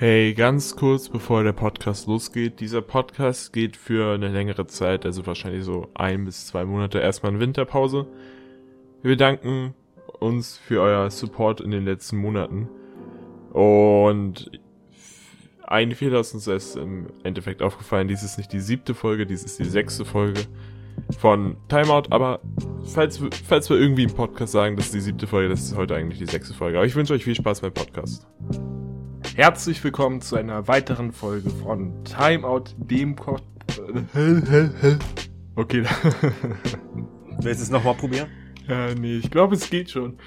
Hey, ganz kurz bevor der Podcast losgeht. Dieser Podcast geht für eine längere Zeit, also wahrscheinlich so ein bis zwei Monate erstmal in Winterpause. Wir bedanken uns für euer Support in den letzten Monaten. Und ein Fehler ist uns erst im Endeffekt aufgefallen. Dies ist nicht die siebte Folge, dies ist die sechste Folge von Timeout. Aber falls, falls wir irgendwie im Podcast sagen, das ist die siebte Folge, das ist heute eigentlich die sechste Folge. Aber ich wünsche euch viel Spaß beim Podcast. Herzlich willkommen zu einer weiteren Folge von Timeout, dem Ko Okay. Willst du es nochmal probieren? Ja, nee, ich glaube, es geht schon.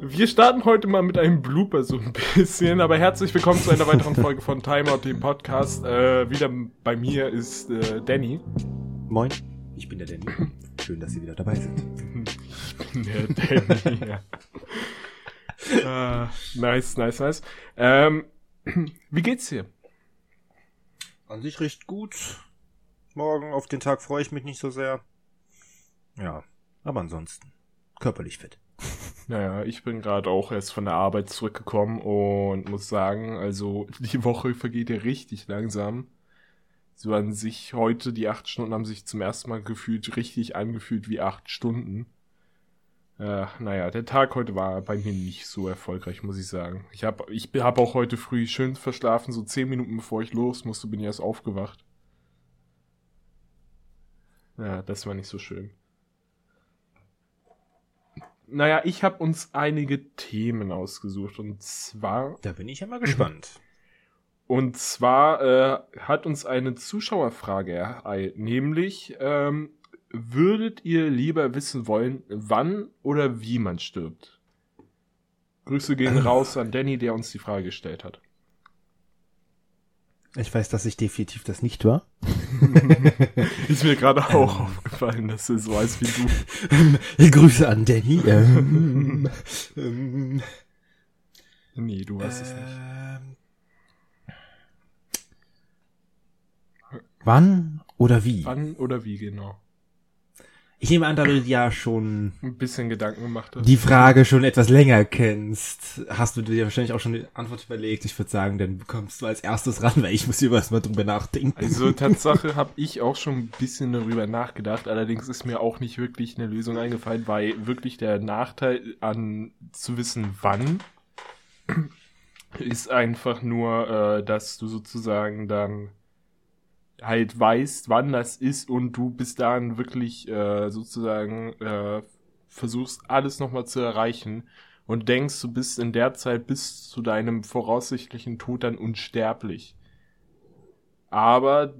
Wir starten heute mal mit einem Blooper so ein bisschen, aber herzlich willkommen zu einer weiteren Folge von Timeout, dem Podcast. Äh, wieder bei mir ist äh, Danny. Moin, ich bin der Danny. Schön, dass Sie wieder dabei sind. Ich bin der Danny, ja. äh, nice, nice, nice. Ähm, wie geht's dir? An sich recht gut. Morgen auf den Tag freue ich mich nicht so sehr. Ja, aber ansonsten körperlich fit. Naja, ich bin gerade auch erst von der Arbeit zurückgekommen und muss sagen, also die Woche vergeht ja richtig langsam. So an sich heute, die acht Stunden haben sich zum ersten Mal gefühlt, richtig angefühlt wie acht Stunden. Äh, naja, der Tag heute war bei mir nicht so erfolgreich, muss ich sagen. Ich habe ich hab auch heute früh schön verschlafen, so zehn Minuten bevor ich los musste, bin ich erst aufgewacht. Ja, das war nicht so schön. Naja, ich habe uns einige Themen ausgesucht und zwar. Da bin ich ja mal gespannt. Und zwar äh, hat uns eine Zuschauerfrage ereilt, nämlich ähm, würdet ihr lieber wissen wollen, wann oder wie man stirbt? Grüße gehen raus an Danny, der uns die Frage gestellt hat. Ich weiß, dass ich definitiv das nicht war. Ist mir gerade auch ähm. aufgefallen, dass du so heißt wie du. Grüße an Danny. Ähm, ähm, nee, du weißt es nicht. Ähm. Wann oder wie? Wann oder wie, genau. Ich nehme an, da du ja schon ein bisschen Gedanken gemacht hast. Die Frage schon etwas länger kennst, hast du dir wahrscheinlich auch schon die Antwort überlegt. Ich würde sagen, dann kommst du als erstes ran, weil ich muss hier was mal drüber nachdenken. Also Tatsache habe ich auch schon ein bisschen darüber nachgedacht. Allerdings ist mir auch nicht wirklich eine Lösung eingefallen, weil wirklich der Nachteil an zu wissen, wann ist einfach nur, äh, dass du sozusagen dann halt weißt, wann das ist und du bis dahin wirklich äh, sozusagen äh, versuchst, alles nochmal zu erreichen und denkst, du bist in der Zeit bis zu deinem voraussichtlichen Tod dann unsterblich. Aber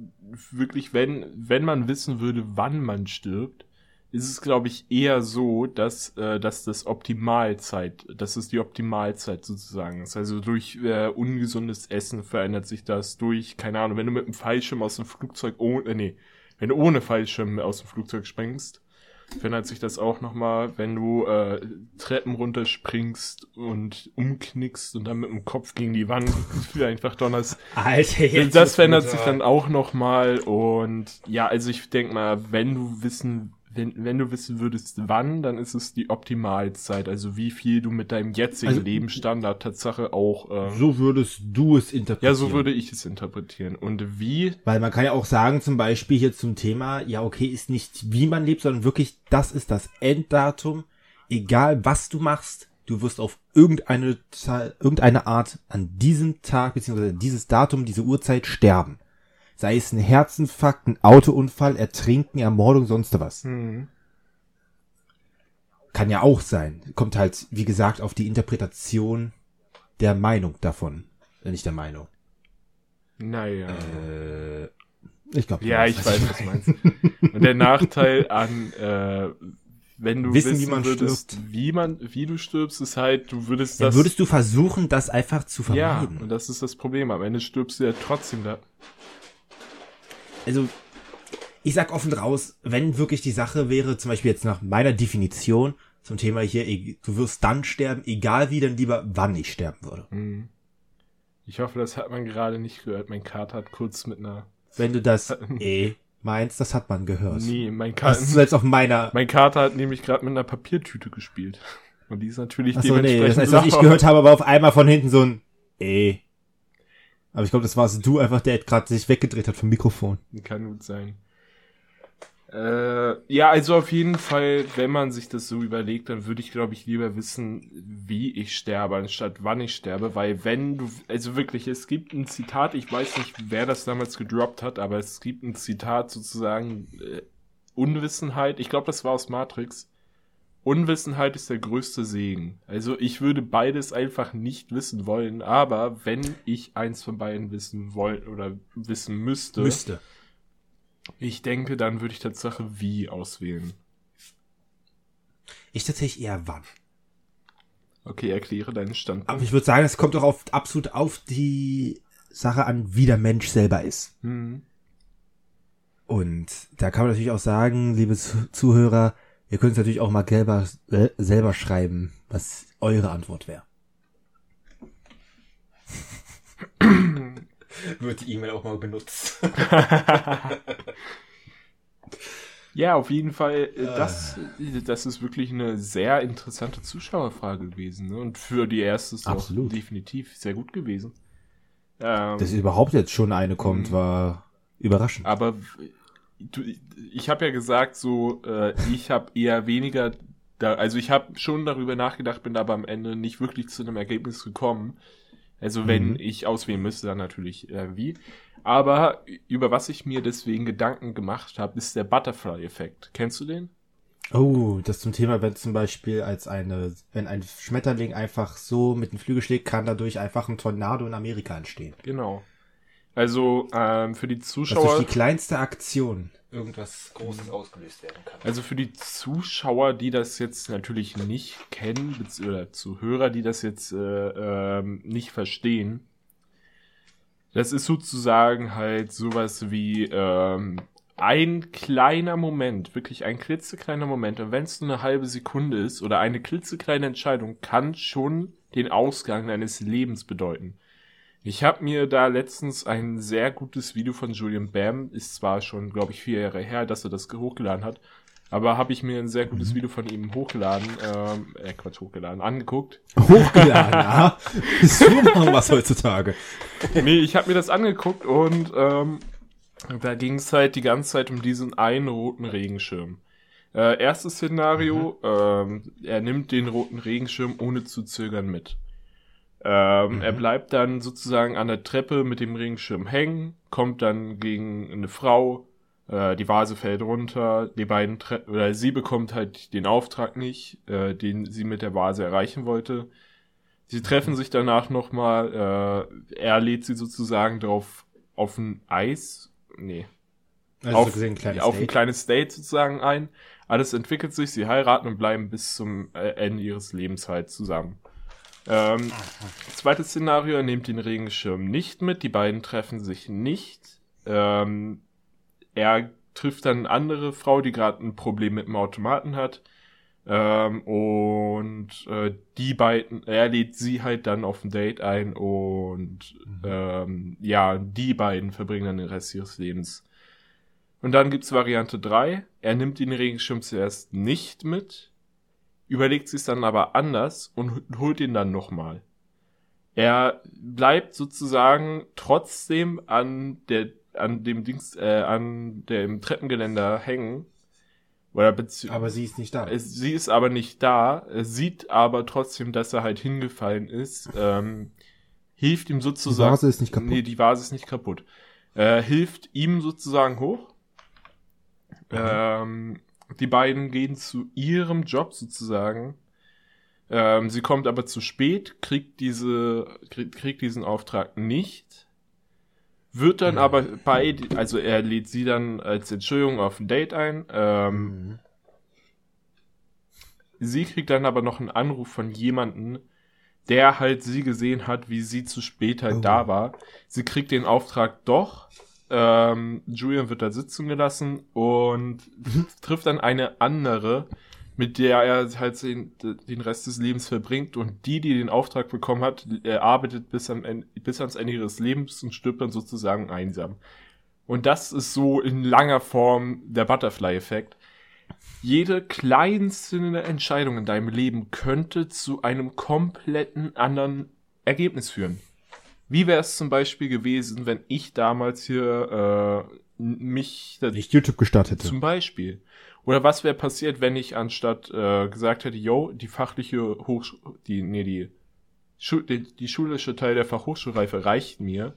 wirklich, wenn, wenn man wissen würde, wann man stirbt, ist es, glaube ich, eher so, dass, äh, dass das Optimalzeit, dass es die Optimalzeit sozusagen ist. Also durch äh, ungesundes Essen verändert sich das, durch, keine Ahnung, wenn du mit einem Fallschirm aus dem Flugzeug, ohne, äh, nee, wenn du ohne Fallschirm aus dem Flugzeug springst, verändert sich das auch nochmal, wenn du äh, Treppen runterspringst und umknickst und dann mit dem Kopf gegen die Wand einfach donnerst. Alter, jetzt das verändert sich dann auch nochmal und ja, also ich denk mal, wenn du wissen wenn, wenn du wissen würdest, wann, dann ist es die Optimalzeit. Also wie viel du mit deinem jetzigen also, Lebensstandard Tatsache auch. Äh, so würdest du es interpretieren. Ja, so würde ich es interpretieren. Und wie? Weil man kann ja auch sagen, zum Beispiel hier zum Thema, ja, okay, ist nicht wie man lebt, sondern wirklich, das ist das Enddatum. Egal was du machst, du wirst auf irgendeine, irgendeine Art an diesem Tag, beziehungsweise dieses Datum, diese Uhrzeit sterben. Sei es ein Herzinfarkt, ein Autounfall, Ertrinken, Ermordung, sonst was. Mhm. Kann ja auch sein. Kommt halt, wie gesagt, auf die Interpretation der Meinung davon. Äh, nicht der Meinung. Naja. Äh, ich glaube. Ja, ich weiß, was du meinst. Und der Nachteil an, äh, wenn du wissen, wissen wie man würdest, stirbt. wie man, wie du stirbst, ist halt, du würdest das. Ja, würdest du versuchen, das einfach zu vermeiden. Ja, und das ist das Problem. Am Ende stirbst du ja trotzdem da also ich sag offen raus, wenn wirklich die Sache wäre, zum Beispiel jetzt nach meiner Definition zum Thema hier, du wirst dann sterben, egal wie, dann lieber wann ich sterben würde. Mhm. Ich hoffe, das hat man gerade nicht gehört. Mein Kater hat kurz mit einer. Wenn du das eh meinst, das hat man gehört. Nee, mein Kater. Das ist jetzt auf meiner. Mein Kater hat nämlich gerade mit einer Papiertüte gespielt. Und die ist natürlich Achso, dementsprechend. Nee, das heißt, was ich gehört habe, war auf einmal von hinten so ein eh. Aber ich glaube, das warst du einfach, der gerade sich weggedreht hat vom Mikrofon. Kann gut sein. Äh, ja, also auf jeden Fall, wenn man sich das so überlegt, dann würde ich, glaube ich, lieber wissen, wie ich sterbe, anstatt wann ich sterbe, weil wenn du, also wirklich, es gibt ein Zitat, ich weiß nicht, wer das damals gedroppt hat, aber es gibt ein Zitat sozusagen, äh, Unwissenheit, ich glaube, das war aus Matrix. Unwissenheit ist der größte Segen. Also ich würde beides einfach nicht wissen wollen, aber wenn ich eins von beiden wissen wollen oder wissen müsste, Müsste. ich denke, dann würde ich Tatsache wie auswählen. Ich tatsächlich eher wann. Okay, erkläre deinen Standpunkt. Aber ich würde sagen, es kommt doch auf, absolut auf die Sache an, wie der Mensch selber ist. Hm. Und da kann man natürlich auch sagen, liebe Zu- Zuhörer, ihr könnt es natürlich auch mal selber, äh, selber schreiben, was eure Antwort wäre. Wird die E-Mail auch mal benutzt. Ja, auf jeden Fall, äh, das, das ist wirklich eine sehr interessante Zuschauerfrage gewesen. Ne? Und für die erste ist auch Absolut. definitiv sehr gut gewesen. Ähm, Dass überhaupt jetzt schon eine kommt, war überraschend. aber du, ich habe ja gesagt, so, äh, ich habe eher weniger, da, also ich habe schon darüber nachgedacht, bin aber am Ende nicht wirklich zu einem Ergebnis gekommen. Also wenn Mhm. ich auswählen müsste, dann natürlich äh, wie. Aber über was ich mir deswegen Gedanken gemacht habe, ist der Butterfly-Effekt. Kennst du den? Oh, das zum Thema, wenn zum Beispiel als eine, wenn ein Schmetterling einfach so mit den Flügel schlägt, kann dadurch einfach ein Tornado in Amerika entstehen. Genau. Also ähm, für die Dass Zuschauer, durch die kleinste Aktion irgendwas Großes ausgelöst werden kann. also für die Zuschauer, die das jetzt natürlich nicht kennen, oder Zuhörer, die das jetzt äh, ähm, nicht verstehen, das ist sozusagen halt sowas wie ähm, ein kleiner Moment, wirklich ein klitzekleiner Moment. Und wenn es nur eine halbe Sekunde ist oder eine klitzekleine Entscheidung, kann schon den Ausgang deines Lebens bedeuten. Ich habe mir da letztens ein sehr gutes Video von Julian Bam, ist zwar schon, glaube ich, vier Jahre her, dass er das hochgeladen hat, aber habe ich mir ein sehr gutes Video von ihm hochgeladen, ähm, äh, Quatsch, hochgeladen, angeguckt. Hochgeladen, ja. So machen was heutzutage. nee, ich habe mir das angeguckt und ähm, da ging es halt die ganze Zeit um diesen einen roten Regenschirm. Äh, erstes Szenario, ähm, er nimmt den roten Regenschirm ohne zu zögern mit. Ähm, Mhm. Er bleibt dann sozusagen an der Treppe mit dem Regenschirm hängen, kommt dann gegen eine Frau, äh, die Vase fällt runter, die beiden tre oder sie bekommt halt den Auftrag nicht, äh, den sie mit der Vase erreichen wollte. Sie treffen sich danach nochmal, äh, er lädt sie sozusagen drauf auf ein Eis, nee, Also auf, so ein kleines auf ein Date. kleines Date sozusagen ein. Alles entwickelt sich, sie heiraten und bleiben bis zum äh, Ende ihres Lebens halt zusammen. Ähm, zweites Szenario, er nimmt den Regenschirm nicht mit, die beiden treffen sich nicht. Ähm, er trifft dann eine andere Frau, die gerade ein Problem mit dem Automaten hat. Ähm, und äh, die beiden, er lädt sie halt dann auf ein Date ein und ähm, ja, die beiden verbringen dann den Rest ihres Lebens. Und dann gibt's Variante 3. Er nimmt den Regenschirm zuerst nicht mit, überlegt sich dann aber anders und holt ihn dann nochmal. Er bleibt sozusagen trotzdem an der an dem Dings äh, an dem Treppengeländer hängen. Oder Aber sie ist nicht da. es, sie ist aber nicht da, sieht aber trotzdem, dass er halt hingefallen ist. Ähm, hilft ihm Die sozusagen. Vase ist nicht kaputt. Nee, die Vase ist nicht kaputt. Äh, hilft ihm sozusagen hoch. Ähm, die beiden gehen zu ihrem Job sozusagen. Ähm, sie kommt aber zu spät, kriegt diese, kriegt, kriegt diesen Auftrag nicht. Wird dann Mhm. aber bei, also er lädt sie dann als Entschuldigung auf ein Date ein. Ähm, Mhm. Sie kriegt dann aber noch einen Anruf von jemanden, der halt sie gesehen hat, wie sie zu spät halt Oh. da war. Sie kriegt den Auftrag doch. Ähm, Julian wird da sitzen gelassen und trifft dann eine andere, mit der er halt den, den Rest des Lebens verbringt und die, die den Auftrag bekommen hat, arbeitet bis, am Ende, bis ans Ende ihres Lebens und stirbt dann sozusagen einsam. Und das ist so in langer Form der Butterfly-Effekt. Jede kleinste Entscheidung in deinem Leben könnte zu einem kompletten anderen Ergebnis führen. Wie wäre es zum Beispiel gewesen, wenn ich damals hier äh, mich Nicht YouTube gestartet hätte. zum Beispiel. Oder was wäre passiert, wenn ich anstatt äh, gesagt hätte, yo, die fachliche Hochsch die, nee, die, Schu die, die schulische Teil der Fachhochschulreife reicht mir.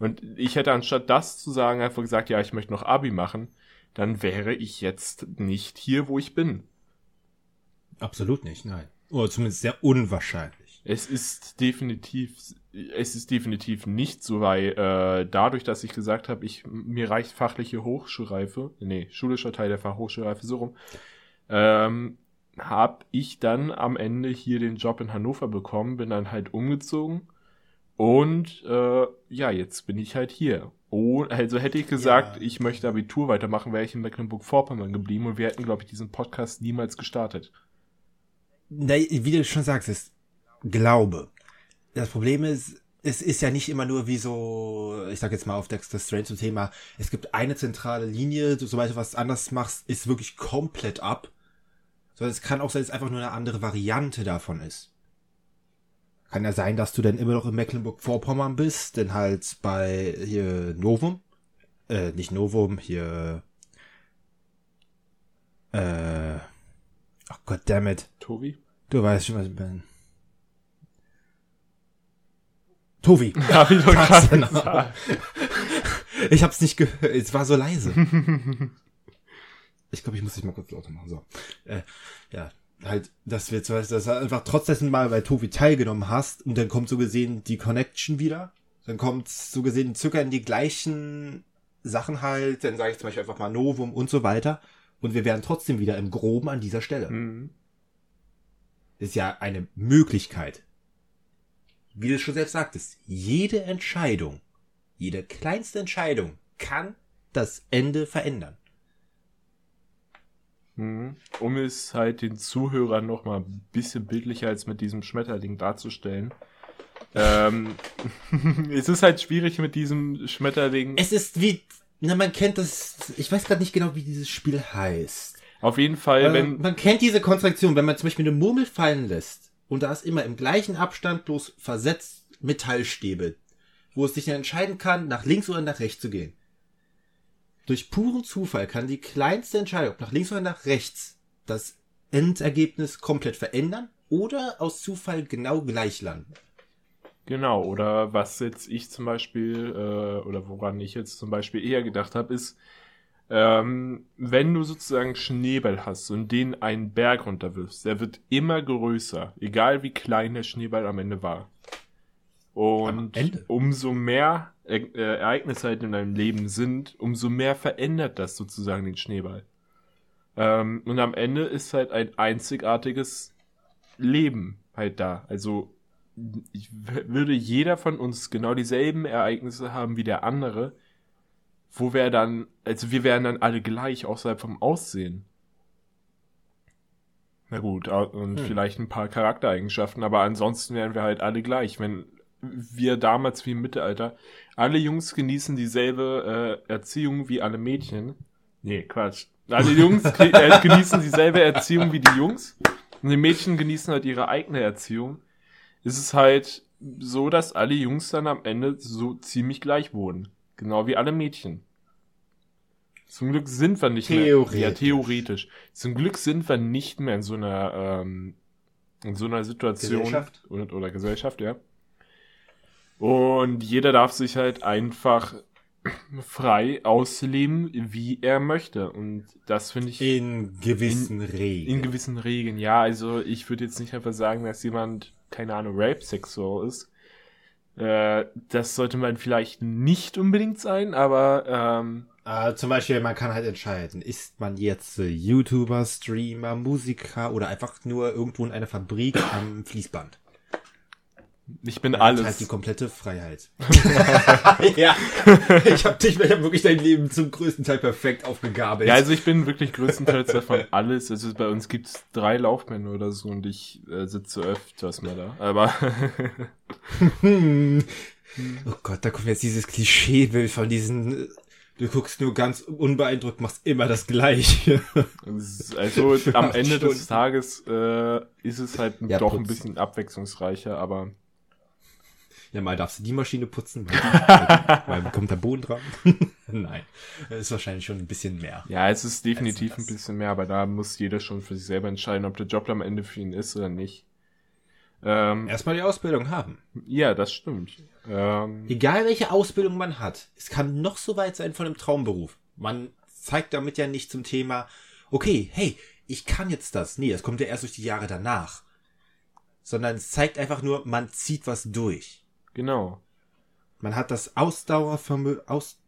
Und ich hätte anstatt das zu sagen einfach gesagt, ja, ich möchte noch Abi machen, dann wäre ich jetzt nicht hier, wo ich bin. Absolut nicht, nein. Oder zumindest sehr unwahrscheinlich. Es ist definitiv, es ist definitiv nicht so, weil äh, dadurch, dass ich gesagt habe, ich mir reicht fachliche Hochschulreife, nee, schulischer Teil der Fachhochschulreife so rum, ähm, habe ich dann am Ende hier den Job in Hannover bekommen, bin dann halt umgezogen und äh, ja, jetzt bin ich halt hier. Oh, also hätte ich gesagt, Ja. ich möchte Abitur weitermachen, wäre ich in Mecklenburg-Vorpommern geblieben und wir hätten, glaube ich, diesen Podcast niemals gestartet. Na, wie du schon sagst, ist Glaube. Das Problem ist, es ist ja nicht immer nur wie so, ich sag jetzt mal auf Dexter Strange zum Thema, es gibt eine zentrale Linie, sobald du was anders machst, ist wirklich komplett ab. Sondern es kann auch sein, dass es einfach nur eine andere Variante davon ist. Kann ja sein, dass du dann immer noch in Mecklenburg-Vorpommern bist, denn halt bei hier Novum, äh, nicht Novum, hier, äh, oh Gott damn it. Tobi? Du weißt schon, was ich bin. Tovi. Hab ich doch gerade genau. Ich hab's nicht gehört. Es war so leise. Ich glaube, ich muss dich mal kurz lauter machen. So. Äh, ja, halt, dass wir zum Beispiel, dass du einfach trotz dessen mal bei Tovi teilgenommen hast und dann kommt so gesehen die Connection wieder. Dann kommt so gesehen circa in die gleichen Sachen halt. Dann sage ich zum Beispiel einfach mal Novum und so weiter. Und wir wären trotzdem wieder im Groben an dieser Stelle. Mhm. ist ja eine Möglichkeit. Wie du schon selbst sagtest, jede Entscheidung, jede kleinste Entscheidung kann das Ende verändern. Mhm. Um es halt den Zuhörern noch mal ein bisschen bildlicher als mit diesem Schmetterling darzustellen. ähm, es ist halt schwierig mit diesem Schmetterling. Es ist wie, na, man kennt das, ich weiß gerade nicht genau, wie dieses Spiel heißt. Auf jeden Fall, Äh, wenn. man kennt diese Konstruktion, wenn man zum Beispiel eine Murmel fallen lässt und da ist immer im gleichen Abstand bloß versetzt Metallstäbe, wo es sich dann entscheiden kann, nach links oder nach rechts zu gehen. Durch puren Zufall kann die kleinste Entscheidung, nach links oder nach rechts, das Endergebnis komplett verändern oder aus Zufall genau gleich landen. Genau, oder was jetzt ich zum Beispiel, äh, oder woran ich jetzt zum Beispiel eher gedacht habe, ist, ähm, wenn du sozusagen Schneeball hast und den einen Berg runterwirfst, der wird immer größer, egal wie klein der Schneeball am Ende war. Und umso mehr e äh, Ereignisse halt in deinem Leben sind, umso mehr verändert das sozusagen den Schneeball. Ähm, und am Ende ist halt ein einzigartiges Leben halt da. Also würde jeder von uns genau dieselben Ereignisse haben wie der andere, wo wir dann, also wir wären dann alle gleich, außerhalb vom Aussehen. Na gut, und Hm. vielleicht ein paar Charaktereigenschaften, aber ansonsten wären wir halt alle gleich. Wenn wir damals wie im Mittelalter, alle Jungs genießen dieselbe äh, Erziehung wie alle Mädchen. Nee, Quatsch. Alle Jungs äh, genießen dieselbe Erziehung wie die Jungs und die Mädchen genießen halt ihre eigene Erziehung. Ist es halt so, dass alle Jungs dann am Ende so ziemlich gleich wurden. Genau wie alle Mädchen. Zum Glück sind wir nicht Theoretisch. mehr. Ja, theoretisch. Zum Glück sind wir nicht mehr in so einer, ähm, in so einer Situation. Gesellschaft? Oder, oder Gesellschaft, ja. Und jeder darf sich halt einfach frei ausleben, wie er möchte. Und das finde ich In gewissen Regeln. in gewissen Regeln. Ja, also ich würde jetzt nicht einfach sagen, dass jemand, keine Ahnung, rape-sexual ist. Äh, das sollte man vielleicht nicht unbedingt sein, aber ähm, Äh, zum Beispiel, man kann halt entscheiden, ist man jetzt äh, YouTuber, Streamer, Musiker oder einfach nur irgendwo in einer Fabrik am Fließband. Ich bin hat alles. halt die komplette Freiheit. ja, ich habe dich, ich hab wirklich dein Leben zum größten Teil perfekt aufgegabelt. ja, also ich bin wirklich größtenteils davon alles. Also bei uns gibt's drei Laufmänner oder so und ich äh, sitze öfters mal da. Aber. Oh Gott, da kommt jetzt dieses Klischeebild von diesen. Du guckst nur ganz unbeeindruckt, machst immer das Gleiche. also am Ende des Stunden. Tages äh, ist es halt Ja, doch ein putz. bisschen abwechslungsreicher, aber Ja, mal darfst du die Maschine putzen, weil, weil kommt der Boden dran. Nein, das ist wahrscheinlich schon ein bisschen mehr. Ja, es ist definitiv ein bisschen mehr, aber da muss jeder schon für sich selber entscheiden, ob der Job am Ende für ihn ist oder nicht. Ähm, Erstmal die Ausbildung haben. Ja, das stimmt. Ähm, Egal welche Ausbildung man hat, es kann noch so weit sein von einem Traumberuf. Man zeigt damit ja nicht zum Thema, okay, hey, ich kann jetzt das. Nee, das kommt ja erst durch die Jahre danach. Sondern es zeigt einfach nur, man zieht was durch. Genau. Man hat das Ausdauervermögen, aus,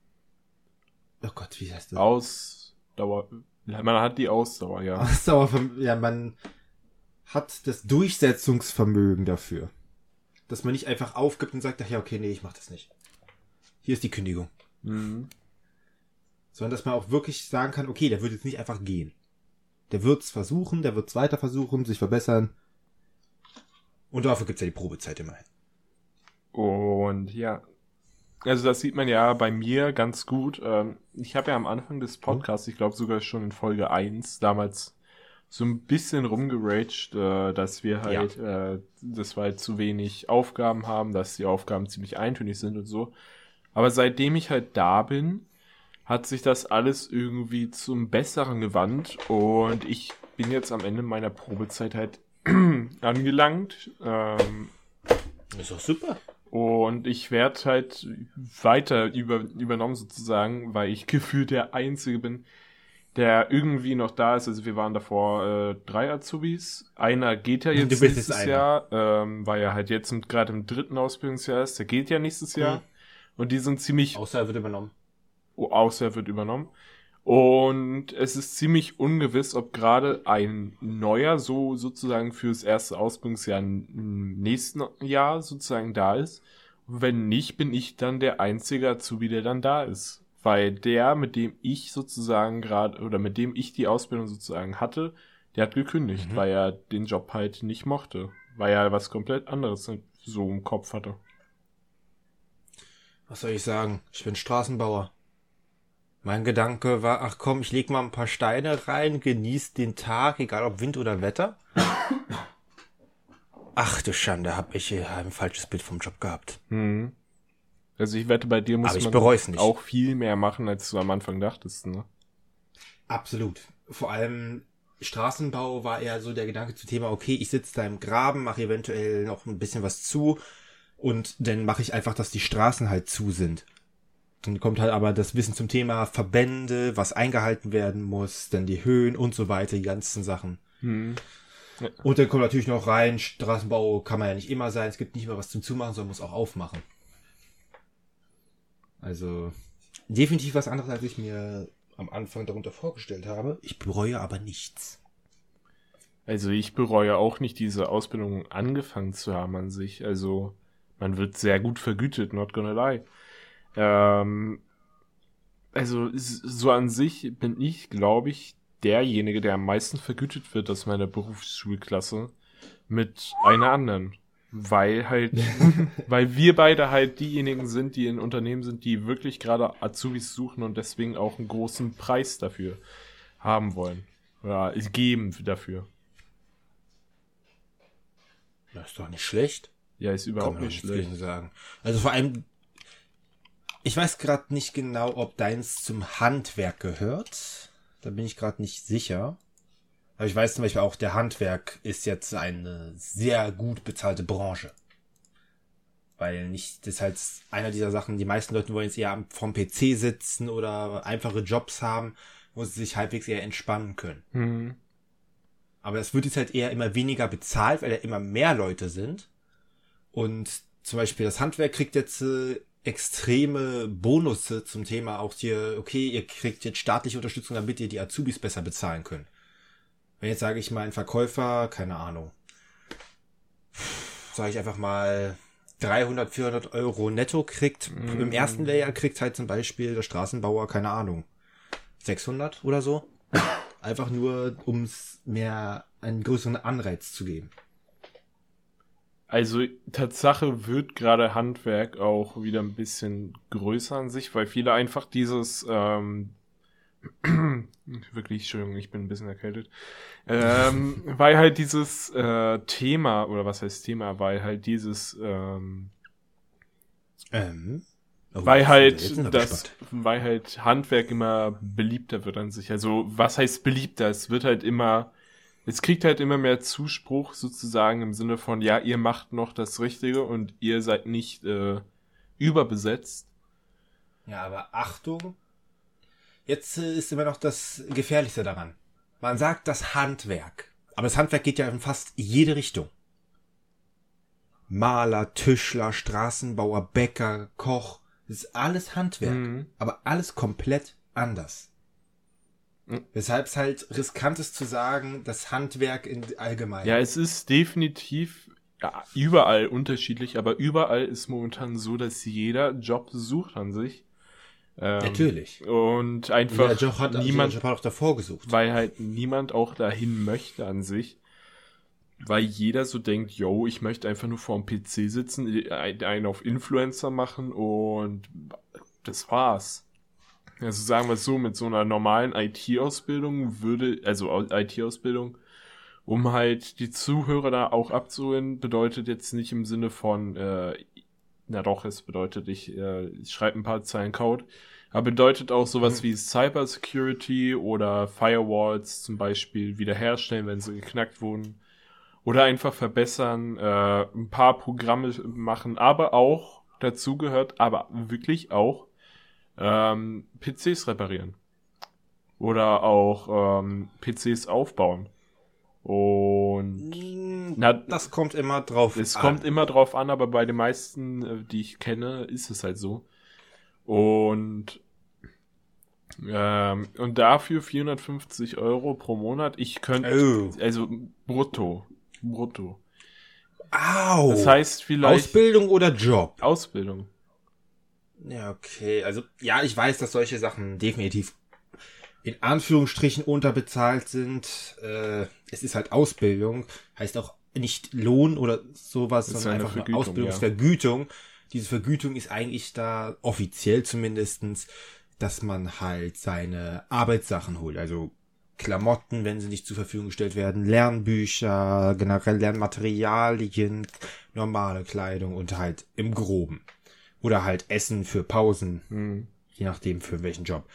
oh Gott, wie heißt das? Ausdauer, man hat die Ausdauer, ja. Ausdauervermögen, ja, man hat das Durchsetzungsvermögen dafür. Dass man nicht einfach aufgibt und sagt, ach ja, okay, nee, ich mach das nicht. Hier ist die Kündigung. Mhm. Sondern dass man auch wirklich sagen kann, okay, der wird jetzt nicht einfach gehen. Der wird's versuchen, der wird's weiter versuchen, sich verbessern. Und dafür gibt's ja die Probezeit immerhin. Und ja, also das sieht man ja bei mir ganz gut. Ähm, ich habe ja am Anfang des Podcasts, ich glaube sogar schon in Folge 1, damals so ein bisschen rumgeraged, äh, dass wir halt, ja. äh, dass wir halt zu wenig Aufgaben haben, dass die Aufgaben ziemlich eintönig sind und so. Aber seitdem ich halt da bin, hat sich das alles irgendwie zum Besseren gewandt und ich bin jetzt am Ende meiner Probezeit halt angelangt. Ähm, ist doch super. Und ich werde halt weiter über, übernommen sozusagen, weil ich gefühlt der Einzige bin, der irgendwie noch da ist. Also wir waren davor äh, drei Azubis. Einer geht ja jetzt nächstes Jahr, ähm, weil er halt jetzt gerade im dritten Ausbildungsjahr ist. Der geht ja nächstes Jahr. Mhm. Und die sind ziemlich... Außer er wird übernommen. Oh, außer er wird übernommen. Und es ist ziemlich ungewiss, ob gerade ein neuer so sozusagen fürs erste Ausbildungsjahr im nächsten Jahr sozusagen da ist. Und wenn nicht, bin ich dann der einzige Azubi, der dann da ist. Weil der, mit dem ich sozusagen gerade, oder mit dem ich die Ausbildung sozusagen hatte, der hat gekündigt, mhm. weil er den Job halt nicht mochte. Weil er was komplett anderes so im Kopf hatte. Was soll ich sagen? Ich bin Straßenbauer. Mein Gedanke war, ach komm, ich leg mal ein paar Steine rein, genieß den Tag, egal ob Wind oder Wetter. Ach du Schande, hab ich hier ein falsches Bild vom Job gehabt. Hm. Also ich wette, bei dir muss man auch viel mehr machen, als du am Anfang dachtest, ne? Absolut. Vor allem Straßenbau war eher so der Gedanke zu Thema, okay, ich sitze da im Graben, mache eventuell noch ein bisschen was zu und dann mache ich einfach, dass die Straßen halt zu sind. Dann kommt halt aber das Wissen zum Thema Verbände, was eingehalten werden muss, dann die Höhen und so weiter, die ganzen Sachen. Hm. Ja. Und dann kommt natürlich noch rein, Straßenbau kann man ja nicht immer sein, es gibt nicht immer was zum Zumachen, sondern muss auch aufmachen. Also definitiv was anderes, als ich mir am Anfang darunter vorgestellt habe. Ich bereue aber nichts. Also ich bereue auch nicht, diese Ausbildung angefangen zu haben an sich. Also man wird sehr gut vergütet, not gonna lie. Ähm, also so an sich bin ich, glaube ich, derjenige, der am meisten vergütet wird aus meiner Berufsschulklasse mit einer anderen. Weil halt, weil wir beide halt diejenigen sind, die in Unternehmen sind, die wirklich gerade Azubis suchen und deswegen auch einen großen Preis dafür haben wollen. Oder geben dafür. Das ist doch nicht schlecht. Ja, ist überhaupt nicht schlecht. Sagen. Also vor allem ich weiß gerade nicht genau, ob deins zum Handwerk gehört. Da bin ich gerade nicht sicher. Aber ich weiß zum Beispiel auch, der Handwerk ist jetzt eine sehr gut bezahlte Branche. Weil nicht, das ist halt einer dieser Sachen, die meisten Leute wollen jetzt eher vom PC sitzen oder einfache Jobs haben, wo sie sich halbwegs eher entspannen können. Mhm. Aber es wird jetzt halt eher immer weniger bezahlt, weil ja immer mehr Leute sind. Und zum Beispiel das Handwerk kriegt jetzt äh, extreme Bonusse zum Thema auch hier, okay, ihr kriegt jetzt staatliche Unterstützung, damit ihr die Azubis besser bezahlen könnt. Wenn jetzt sage ich mal ein Verkäufer, keine Ahnung, sage ich einfach mal 300, 400 Euro netto kriegt, mm. im ersten Layer kriegt halt zum Beispiel der Straßenbauer, keine Ahnung, 600 oder so. Einfach nur, um es mehr einen größeren Anreiz zu geben. Also Tatsache wird gerade Handwerk auch wieder ein bisschen größer an sich, weil viele einfach dieses ähm, wirklich, Entschuldigung, ich bin ein bisschen erkältet, ähm, weil halt dieses äh, Thema, oder was heißt Thema, weil halt dieses ähm, Ähm, oh, weil halt das, weil halt Handwerk immer beliebter wird an sich. Also was heißt beliebter? Es wird halt immer, es kriegt halt immer mehr Zuspruch sozusagen im Sinne von, ja, ihr macht noch das Richtige und ihr seid nicht äh, überbesetzt. Ja, aber Achtung. Jetzt äh, ist immer noch das Gefährlichste daran. Man sagt das Handwerk. Aber das Handwerk geht ja in fast jede Richtung. Maler, Tischler, Straßenbauer, Bäcker, Koch. Das ist alles Handwerk. Mhm. Aber alles komplett anders. Mhm. Weshalb es halt riskant ist zu sagen, das Handwerk in allgemein. Ja, es ist definitiv ja, überall unterschiedlich, aber überall ist momentan so, dass jeder Job sucht an sich. Ähm, Natürlich. Und einfach Jeder Job hat, niemand, jeder Job hat auch davor gesucht. weil halt niemand auch dahin möchte an sich. Weil jeder so denkt, yo, ich möchte einfach nur vor dem PC sitzen, einen auf Influencer machen und das war's. Also sagen wir es so, mit so einer normalen IT-Ausbildung würde, also IT-Ausbildung, um halt die Zuhörer da auch abzuholen, bedeutet jetzt nicht im Sinne von, äh, na doch, es bedeutet, ich, äh, ich schreibe ein paar Zeilen Code, aber bedeutet auch sowas wie Cyber Security oder Firewalls zum Beispiel wiederherstellen, wenn sie geknackt wurden. Oder einfach verbessern, äh, ein paar Programme machen, aber auch, dazu gehört aber wirklich auch ähm, PCs reparieren. Oder auch ähm, PCs aufbauen. Und Na, das kommt immer drauf es an. kommt immer drauf an, aber bei den meisten, äh, die ich kenne, ist es halt so. Und ähm, und dafür 450 Euro pro Monat. Ich könnte, Oh. also brutto, brutto. Au. Das heißt vielleicht Ausbildung oder Job? Ausbildung. Ja, okay. Also, ja, ich weiß, dass solche Sachen definitiv in Anführungsstrichen unterbezahlt sind. Äh, es ist halt Ausbildung, heißt auch nicht Lohn oder sowas, Das sondern eine einfach nur Ausbildungsvergütung. Diese Vergütung ist eigentlich da offiziell zumindestens, dass man halt seine Arbeitssachen holt. Also Klamotten, wenn sie nicht zur Verfügung gestellt werden, Lernbücher, generell Lernmaterialien, normale Kleidung und halt im Groben. Oder halt Essen für Pausen, Hm. je nachdem für welchen Job.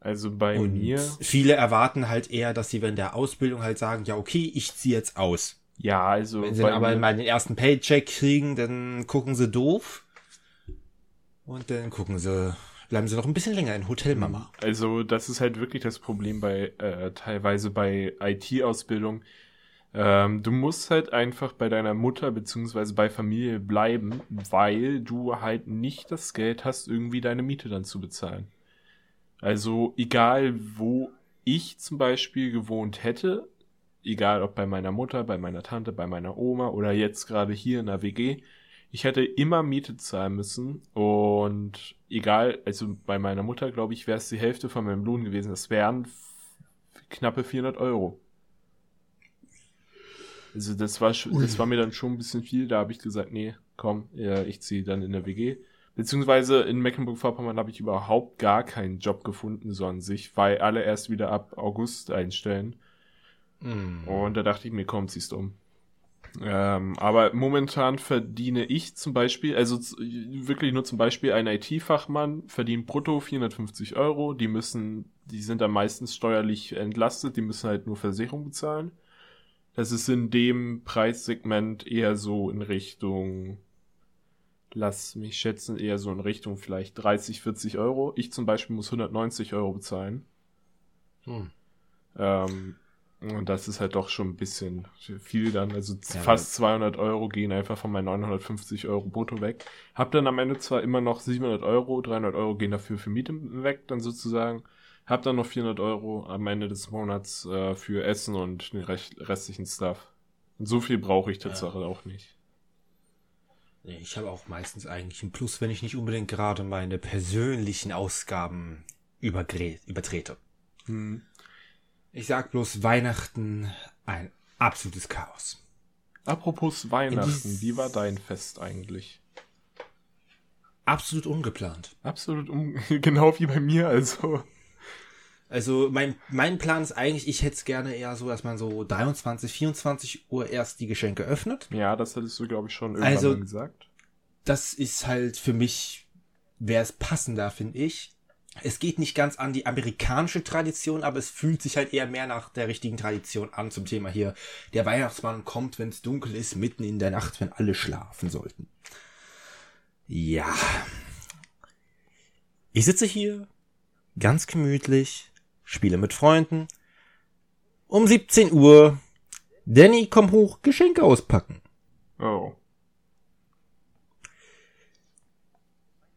Also bei Und mir, viele erwarten halt eher, dass sie während der Ausbildung halt sagen, ja okay, ich ziehe jetzt aus. ja, also Wenn sie dann aber mal den ersten Paycheck kriegen, dann gucken sie doof. Und dann gucken sie, bleiben sie noch ein bisschen länger in Hotelmama. Also das ist halt wirklich das Problem bei äh, teilweise bei IT-Ausbildung. Ähm, du musst halt einfach bei deiner Mutter beziehungsweise bei Familie bleiben, weil du halt nicht das Geld hast, irgendwie deine Miete dann zu bezahlen. Also egal, wo ich zum Beispiel gewohnt hätte, egal ob bei meiner Mutter, bei meiner Tante, bei meiner Oma oder jetzt gerade hier in der WG, ich hätte immer Miete zahlen müssen und egal, also bei meiner Mutter, glaube ich, wäre es die Hälfte von meinem Lohn gewesen. Das wären knappe 400 Euro. Also das war, schon, das war mir dann schon ein bisschen viel. Da habe ich gesagt, nee, komm, ja, ich ziehe dann in der WG. Beziehungsweise in Mecklenburg-Vorpommern habe ich überhaupt gar keinen Job gefunden, so an sich, weil alle erst wieder ab August einstellen. Mhm. Und da dachte ich mir, komm, ziehst um. Ähm, aber momentan verdiene ich zum Beispiel, also wirklich nur zum Beispiel ein IT-Fachmann verdient brutto 450 Euro. Die müssen, die sind dann meistens steuerlich entlastet, die müssen halt nur Versicherung bezahlen. Das ist in dem Preissegment eher so in Richtung, lass mich schätzen, eher so in Richtung vielleicht 30, 40 Euro. Ich zum Beispiel muss 190 Euro bezahlen. Hm. Ähm, und das ist halt doch schon ein bisschen viel dann. Also Ja, fast 200 Euro gehen einfach von meinen 950 Euro brutto weg. Hab dann am Ende zwar immer noch 700 Euro, 300 Euro gehen dafür für Miete weg, dann sozusagen. Hab dann noch 400 Euro am Ende des Monats äh, für Essen und den restlichen Stuff. Und so viel brauche ich tatsächlich auch nicht. Nee, Ich habe auch meistens eigentlich einen Plus, wenn ich nicht unbedingt gerade meine persönlichen Ausgaben übertrete. Hm. Ich sag bloß Weihnachten ein absolutes Chaos. Apropos Weihnachten, wie war dein Fest eigentlich? Absolut ungeplant. Absolut um, genau wie bei mir, also. Also mein, mein Plan ist eigentlich, ich hätte es gerne eher so, dass man so 23, 24 Uhr erst die Geschenke öffnet. Ja, das hattest du, glaube ich, schon irgendwann Also- gesagt. das ist halt für mich, wäre es passender, finde ich. Es geht nicht ganz an die amerikanische Tradition, aber es fühlt sich halt eher mehr nach der richtigen Tradition an zum Thema hier. Der Weihnachtsmann kommt, wenn es dunkel ist, mitten in der Nacht, wenn alle schlafen sollten. Ja. Ich sitze hier, ganz gemütlich, spiele mit Freunden. Um 17 Uhr. Danny, komm hoch, Geschenke auspacken. Oh.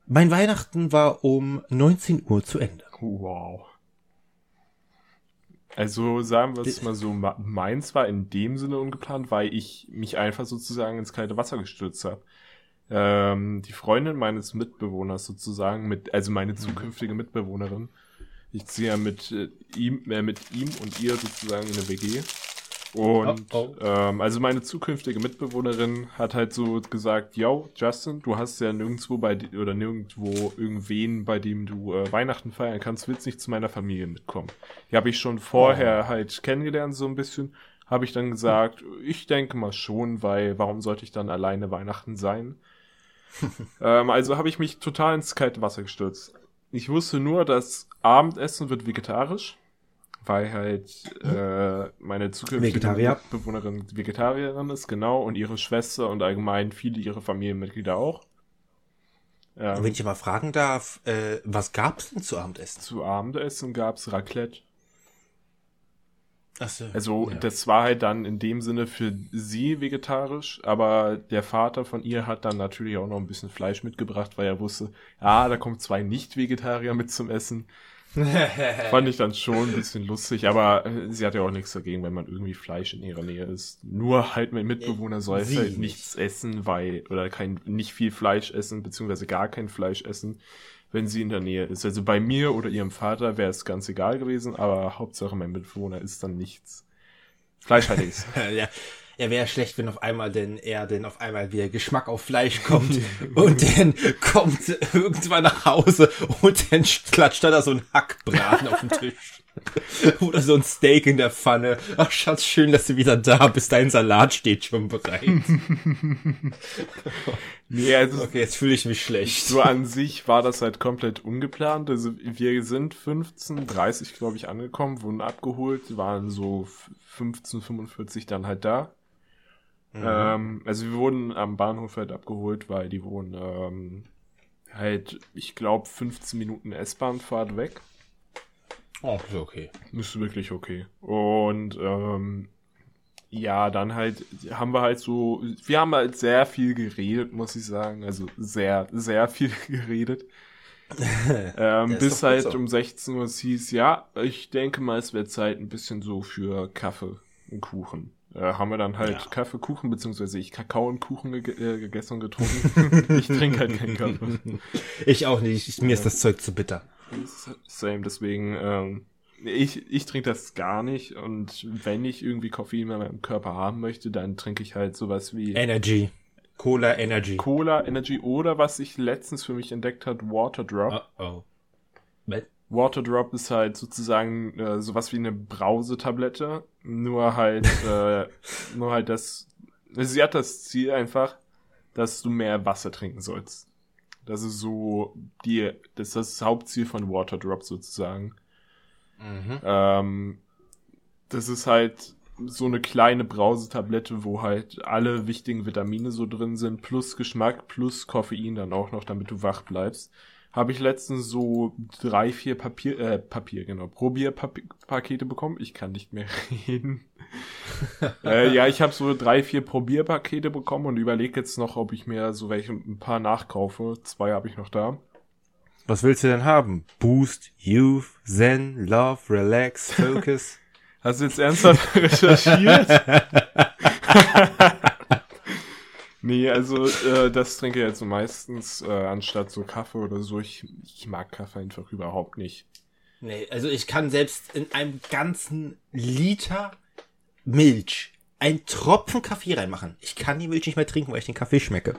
Mein Weihnachten war um 19 Uhr zu Ende. Wow. Also sagen wir es mal so, meins war in dem Sinne ungeplant, weil ich mich einfach sozusagen ins kalte Wasser gestürzt habe. Ähm, die Freundin meines Mitbewohners sozusagen, mit, also meine mhm. zukünftige Mitbewohnerin, ich ziehe ja mit äh, ihm, äh, mit ihm und ihr sozusagen in eine WG. Und oh, oh. Ähm, also meine zukünftige Mitbewohnerin hat halt so gesagt, yo, Justin, du hast ja nirgendwo bei oder nirgendwo irgendwen, bei dem du äh, Weihnachten feiern kannst, willst nicht zu meiner Familie mitkommen. Die habe ich schon vorher oh. halt kennengelernt, so ein bisschen. Habe ich dann gesagt, ich denke mal schon, weil warum sollte ich dann alleine Weihnachten sein? ähm, also habe ich mich total ins kalte Wasser gestürzt. Ich wusste nur, dass Abendessen wird vegetarisch weil halt äh, meine zukünftige Vegetarier. Bewohnerin Vegetarierin ist, genau, und ihre Schwester und allgemein viele ihrer Familienmitglieder auch. Ähm, wenn ich mal fragen darf, äh, was gab's denn zu Abendessen? Zu Abendessen gab's Raclette. So, also ja. das war halt dann in dem Sinne für sie vegetarisch, aber der Vater von ihr hat dann natürlich auch noch ein bisschen Fleisch mitgebracht, weil er wusste, ah, da kommen zwei Nicht-Vegetarier mit zum Essen. Fand ich dann schon ein bisschen lustig, aber äh, sie hat ja auch nichts dagegen, wenn man irgendwie Fleisch in ihrer Nähe ist. Nur halt mein Mitbewohner soll sie halt nichts essen, weil, oder kein, nicht viel Fleisch essen, beziehungsweise gar kein Fleisch essen, wenn sie in der Nähe ist. Also bei mir oder ihrem Vater wäre es ganz egal gewesen, aber Hauptsache mein Mitbewohner isst dann nichts. Fleischhaltiges. ja er wäre schlecht, wenn auf einmal denn er denn auf einmal wieder Geschmack auf Fleisch kommt und dann kommt irgendwann nach Hause und dann klatscht da so ein Hackbraten auf den Tisch. Oder so ein Steak in der Pfanne. Ach Schatz, schön, dass du wieder da bist. Dein Salat steht schon bereit. nee, also okay, jetzt fühle ich mich schlecht. So an sich war das halt komplett ungeplant. Also wir sind 15.30 glaube ich angekommen, wurden abgeholt, waren so 15.45 dann halt da. Mhm. Ähm, also wir wurden am Bahnhof halt abgeholt, weil die wohnen ähm, halt, ich glaube, 15 Minuten S-Bahnfahrt weg. Oh, ist okay. Ist wirklich okay. Und ähm, ja, dann halt haben wir halt so, wir haben halt sehr viel geredet, muss ich sagen. Also sehr, sehr viel geredet. ähm, bis halt so. um 16 Uhr es hieß, ja, ich denke mal, es wird Zeit ein bisschen so für Kaffee und Kuchen äh, haben wir dann halt ja. Kaffee, Kuchen, beziehungsweise ich Kakao und Kuchen ge äh, gegessen und getrunken. ich trinke halt keinen Kaffee. Ich auch nicht. Ich, mir ist das Zeug zu bitter. Same, deswegen, ähm, ich, ich trinke das gar nicht und wenn ich irgendwie Koffein in meinem Körper haben möchte, dann trinke ich halt sowas wie Energy. Cola Energy. Cola Energy oder was ich letztens für mich entdeckt hat, Water Drop. Oh oh. Waterdrop ist halt sozusagen äh, sowas wie eine Brausetablette, nur halt, äh, nur halt das, sie hat das Ziel einfach, dass du mehr Wasser trinken sollst. Das ist so die, das ist das Hauptziel von Waterdrop sozusagen. Mhm. Ähm, das ist halt so eine kleine Brausetablette, wo halt alle wichtigen Vitamine so drin sind, plus Geschmack, plus Koffein dann auch noch, damit du wach bleibst habe ich letztens so drei, vier Papier, äh, Papier, genau, Probierpakete bekommen. Ich kann nicht mehr reden. äh, ja, ich habe so drei, vier Probierpakete bekommen und überlege jetzt noch, ob ich mir so welche ein paar nachkaufe. Zwei habe ich noch da. Was willst du denn haben? Boost, Youth, Zen, Love, Relax, Focus. Hast du jetzt ernsthaft recherchiert? Nee, also äh, das trinke ich jetzt so meistens äh, anstatt so Kaffee oder so. Ich, ich mag Kaffee einfach überhaupt nicht. Nee, also ich kann selbst in einem ganzen Liter Milch einen Tropfen Kaffee reinmachen. Ich kann die Milch nicht mehr trinken, weil ich den Kaffee schmecke.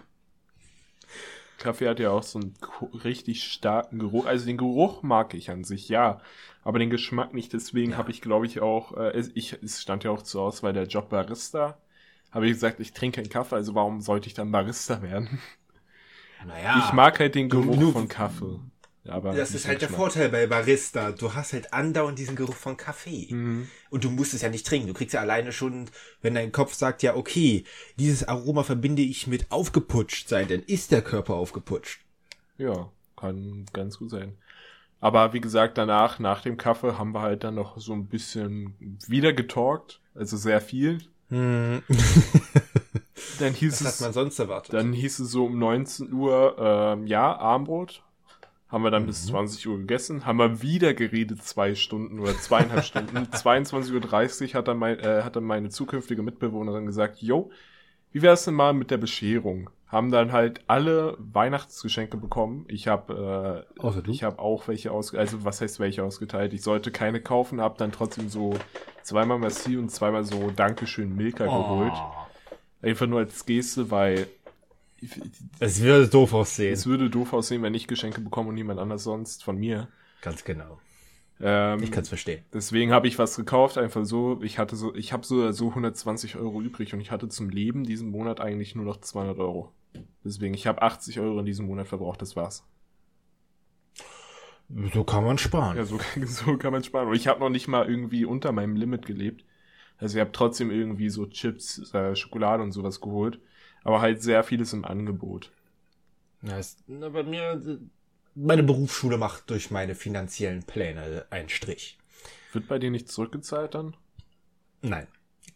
Kaffee hat ja auch so einen richtig starken Geruch. Also den Geruch mag ich an sich, ja. Aber den Geschmack nicht. Deswegen ja. habe ich, glaube ich, auch, äh, ich, es stand ja auch zur Auswahl der Job Barista habe ich gesagt, ich trinke keinen Kaffee, also warum sollte ich dann Barista werden? Naja. Ich mag halt den Geruch du- von Kaffee. Aber Das ist halt der. Vorteil bei Barista. Du hast halt andauernd diesen Geruch von Kaffee. Mhm. Und du musst es ja nicht trinken. Du kriegst ja alleine schon, wenn dein Kopf sagt, ja, okay, dieses Aroma verbinde ich mit aufgeputscht sein, dann ist der Körper aufgeputscht. Ja, kann ganz gut sein. Aber wie gesagt, danach, nach dem Kaffee, haben wir halt dann noch so ein bisschen wieder getalkt. Also sehr viel. Hm. Dann hieß Was hat es, man sonst erwartet? dann hieß es so um 19 Uhr, ähm, ja, Armbrot. Haben wir dann Mhm. bis 20 Uhr gegessen, haben wir wieder geredet, zwei Stunden oder zweieinhalb Stunden. 22.30 Uhr hat dann, mein, äh, hat dann meine zukünftige Mitbewohnerin gesagt, yo, wie wär's denn mal mit der Bescherung? Haben dann halt alle Weihnachtsgeschenke bekommen. Ich habe äh, Außer du? ich habe auch welche aus, also was heißt welche ausgeteilt? Ich sollte keine kaufen, habe dann trotzdem so zweimal Merci und zweimal so Dankeschön Milka geholt. Oh. Einfach nur als Geste, weil Es würde doof aussehen. es würde doof aussehen, wenn ich Geschenke bekomme und niemand anders sonst von mir. Ganz genau. Ähm, Ich kann es verstehen. deswegen habe ich was gekauft, einfach so. Ich hatte so, ich habe so so 120 Euro übrig und ich hatte zum Leben diesen Monat eigentlich nur noch 200 Euro. Deswegen, ich habe 80 Euro in diesem Monat verbraucht, das war's. So kann man sparen. Ja, so, so kann man sparen. Und ich habe noch nicht mal irgendwie unter meinem Limit gelebt. Also ich habe trotzdem irgendwie so Chips, äh, Schokolade und sowas geholt. Aber halt sehr vieles im Angebot. Ja, ist, na, bei mir, meine Berufsschule macht durch meine finanziellen Pläne einen Strich. Wird bei dir nicht zurückgezahlt dann? Nein.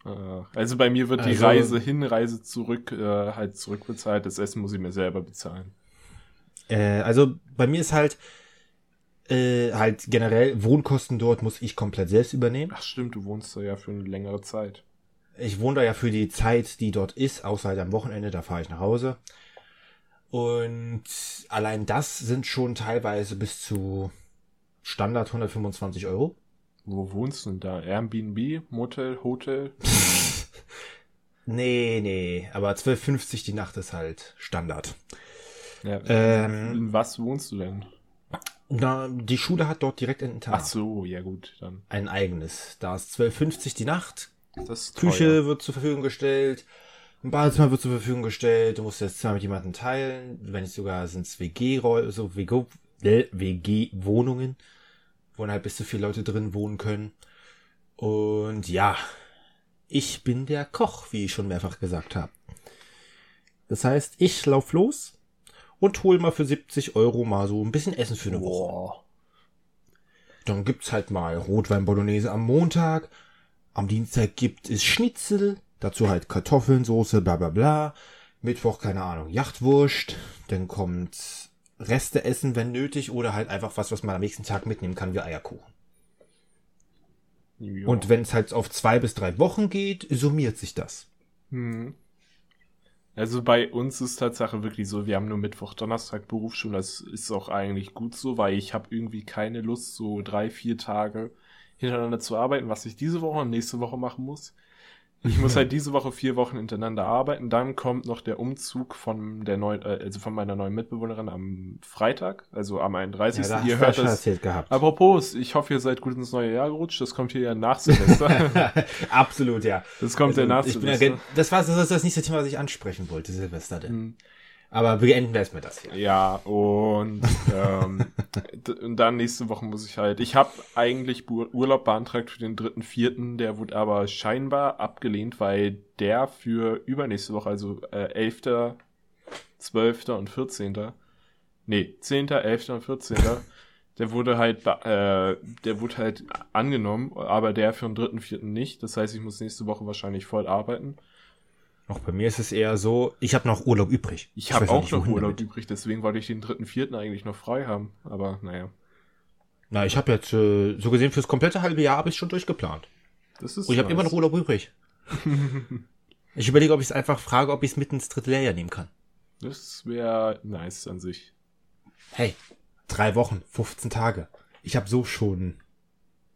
Äh, also bei mir wird die Also- Reise hin, Reise zurück äh, halt zurückbezahlt. Das Essen muss ich mir selber bezahlen. Äh, also bei mir ist halt äh, halt generell Wohnkosten dort muss ich komplett selbst übernehmen. Ach stimmt, du wohnst da ja für eine längere Zeit. Ich wohne da ja für die Zeit, die dort ist, außer halt am Wochenende, da fahre ich nach Hause. Und allein das sind schon teilweise bis zu Standard 125 Euro. Wo wohnst du denn da? Airbnb, Motel, Hotel? Nee, nee, aber 12,50 die Nacht ist halt Standard. Ja. Ähm, In was wohnst du denn? na, die Schule hat dort direkt ein Ach Internat. so, ja gut, dann. Ein eigenes. Da ist 12,50 die Nacht. Küche wird zur Verfügung gestellt. Ein Badezimmer wird zur Verfügung gestellt. Du musst das Zimmer mit jemandem teilen. Wenn nicht sogar sind es WG, so äh, WG-Wohnungen, wo dann halt bis zu vier Leute drin wohnen können. Und ja, ich bin der Koch, wie ich schon mehrfach gesagt habe. Das heißt, ich lauf los und hol mal für 70 Euro mal so ein bisschen Essen für eine Woche. Dann gibt's halt mal Rotwein Bolognese am Montag. Am Dienstag gibt es Schnitzel. Dazu halt Kartoffeln, Soße, bla bla bla. Mittwoch, keine Ahnung, Jachtwurst. Dann kommt Reste essen, wenn nötig. Oder halt einfach was, was man am nächsten Tag mitnehmen kann, wie Eierkuchen. Ja. Und wenn es halt auf zwei bis drei Wochen geht, summiert sich das. Hm. Also bei uns ist Tatsache wirklich so, wir haben nur Mittwoch, Donnerstag Berufsschule. Das ist auch eigentlich gut so, weil ich habe irgendwie keine Lust, so drei, vier Tage hintereinander zu arbeiten, was ich diese Woche und nächste Woche machen muss. Ich muss halt diese Woche vier Wochen hintereinander arbeiten. Dann kommt noch der Umzug von der neuen, äh, also von meiner neuen Mitbewohnerin am Freitag, also am 31. da ihr hört das. Apropos, ich hoffe, ihr seid gut ins neue Jahr gerutscht. Das kommt hier ja nach Silvester. Absolut, ja. Das kommt ja Also, nach ja, Silvester. gen- das war das, ist das nächste Thema, was ich ansprechen wollte, Silvester denn. Hm. Aber beenden wir erstmal das hier. Ja, und, ähm, und dann nächste Woche muss ich halt. Ich habe eigentlich Urlaub beantragt für den dritten, vierten, der wurde aber scheinbar abgelehnt, weil der für übernächste Woche, also äh, 11., 12. und 14. Nee, 10., 11. und 14. Der wurde halt, äh, der wurde halt angenommen, aber der für den dritten, vierten nicht. Das heißt, ich muss nächste Woche wahrscheinlich voll arbeiten. Auch bei mir ist es eher so, ich habe noch Urlaub übrig. Ich habe weiß auch noch Urlaub damit. übrig, deswegen wollte ich den dritten, vierten eigentlich noch frei haben. Aber naja. Na, ich habe jetzt äh, so gesehen fürs komplette halbe Jahr habe ich schon durchgeplant. Das ist Und ich habe nice. immer noch Urlaub übrig. ich überlege, ob ich es einfach frage, ob ich es mit ins dritte Lehrjahr nehmen kann. Das wäre nice an sich. Hey, drei Wochen, 15 Tage. Ich habe so schon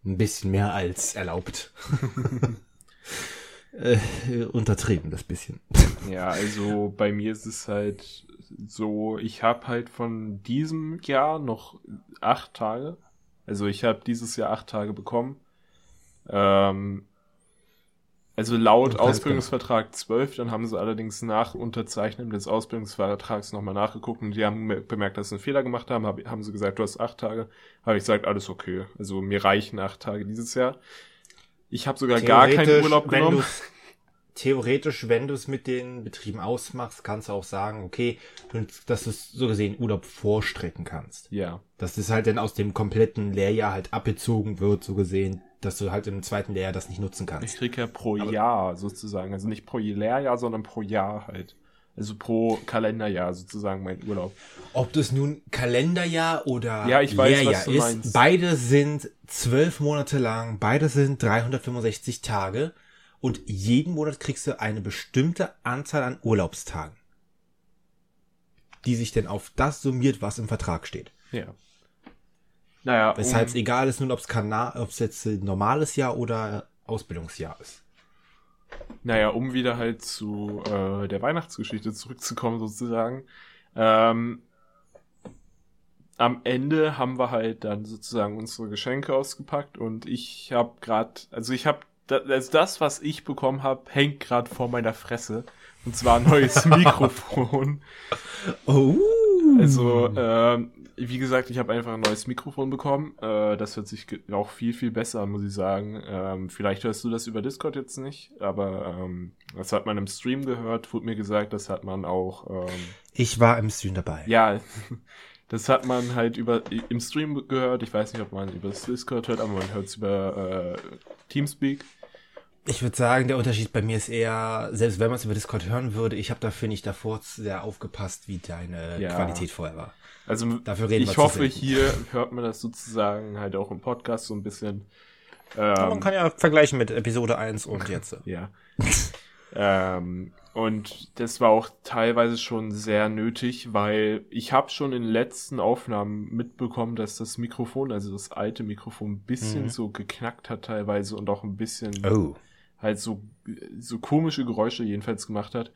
ein bisschen mehr als erlaubt. äh, untertrieben, das bisschen. Ja, also bei mir ist es halt so, ich habe halt von diesem Jahr noch acht Tage. Also ich habe dieses Jahr acht Tage bekommen. Ähm, Also laut Ausbildungsvertrag 12, dann haben sie allerdings nach Unterzeichnen des Ausbildungsvertrags nochmal nachgeguckt und die haben bemerkt, dass sie einen Fehler gemacht haben, hab, haben sie gesagt, du hast acht Tage. Habe ich gesagt, alles okay. Also mir reichen acht Tage dieses Jahr. Ich habe sogar gar keinen Urlaub wenn genommen. Theoretisch, wenn du es mit den Betrieben ausmachst, kannst du auch sagen, okay, dass du es so gesehen Urlaub vorstrecken kannst. Ja. Dass das halt dann aus dem kompletten Lehrjahr halt abgezogen wird, so gesehen, dass du halt im zweiten Lehrjahr das nicht nutzen Ich kannst. krieg ja pro Aber- Jahr sozusagen. Also nicht pro Lehrjahr, sondern pro Jahr halt. Also pro Kalenderjahr sozusagen mein Urlaub. Ob das nun Kalenderjahr oder Ja, ich weiß, Lehrjahr was du ist, meinst. beide sind zwölf Monate lang, beide sind 365 Tage und jeden Monat kriegst du eine bestimmte Anzahl an Urlaubstagen, die sich denn auf das summiert, was im Vertrag steht. Ja. Naja, Weshalb es um, egal ist nun, ob es jetzt ein normales Jahr oder Ausbildungsjahr ist. Naja, um wieder halt zu äh, der Weihnachtsgeschichte zurückzukommen sozusagen. Ähm, am Ende haben wir halt dann sozusagen unsere Geschenke ausgepackt und ich habe gerade, also ich habe, also das, was ich bekommen habe, hängt gerade vor meiner Fresse. Und zwar ein neues Mikrofon. Oh. Also, ähm, wie gesagt, ich habe einfach ein neues Mikrofon bekommen. Äh, das hört sich auch viel, viel besser an, muss ich sagen. Ähm, vielleicht hörst du das über Discord jetzt nicht, aber ähm, das hat man im Stream gehört, wurde mir gesagt, das hat man auch, ähm, ich war im Stream dabei. ja, das hat man halt über im Stream gehört. Ich weiß nicht, ob man über Discord hört, aber man hört es über äh, Teamspeak. Ich würde sagen, der Unterschied bei mir ist eher, selbst wenn man es über Discord hören würde, ich habe dafür nicht davor sehr aufgepasst, wie deine Ja. Qualität vorher war. Also Dafür reden ich hoffe, hier hört man das sozusagen halt auch im Podcast so ein bisschen. Ähm, man kann ja vergleichen mit Episode 1 und jetzt. Ja. ähm, und das war auch teilweise schon sehr nötig, weil ich habe schon in den letzten Aufnahmen mitbekommen, dass das Mikrofon, also das alte Mikrofon, ein bisschen Mhm. so geknackt hat teilweise und auch ein bisschen Oh. halt so, so komische Geräusche jedenfalls gemacht hat.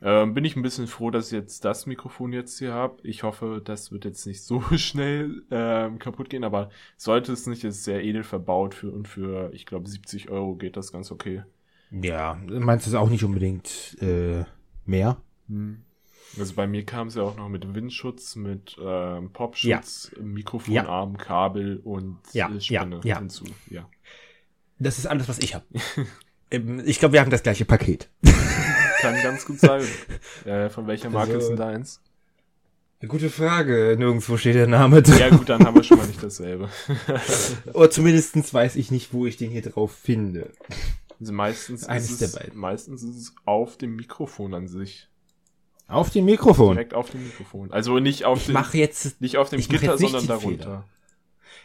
Ähm, bin ich ein bisschen froh, dass ich jetzt das Mikrofon jetzt hier habe. Ich hoffe, das wird jetzt nicht so schnell ähm, kaputt gehen, aber sollte es nicht, ist sehr edel verbaut für und für, ich glaube, 70 Euro geht das ganz okay. Ja, meinst du es auch nicht unbedingt äh, mehr? Also bei mir kam es ja auch noch mit Windschutz, mit ähm, Popschutz, Mikrofonarm, Kabel und Ja, äh, Spinne ja, ja. hinzu. Ja. Das ist alles, was ich habe. ich glaube, wir haben das gleiche Paket. Kann ganz gut sein. äh, von welcher Marke Also- ist denn deins? Eine gute Frage. Nirgendwo steht der Name drin. Ja gut, dann haben wir schon mal nicht dasselbe. Oder zumindest weiß ich nicht, wo ich den hier drauf finde. Also meistens Eines ist der es, beiden. meistens ist es auf dem Mikrofon an sich. Auf dem Mikrofon. Direkt auf dem Mikrofon. Also nicht auf Ich dem, mache jetzt, nicht auf dem mach Gitter, sondern darunter.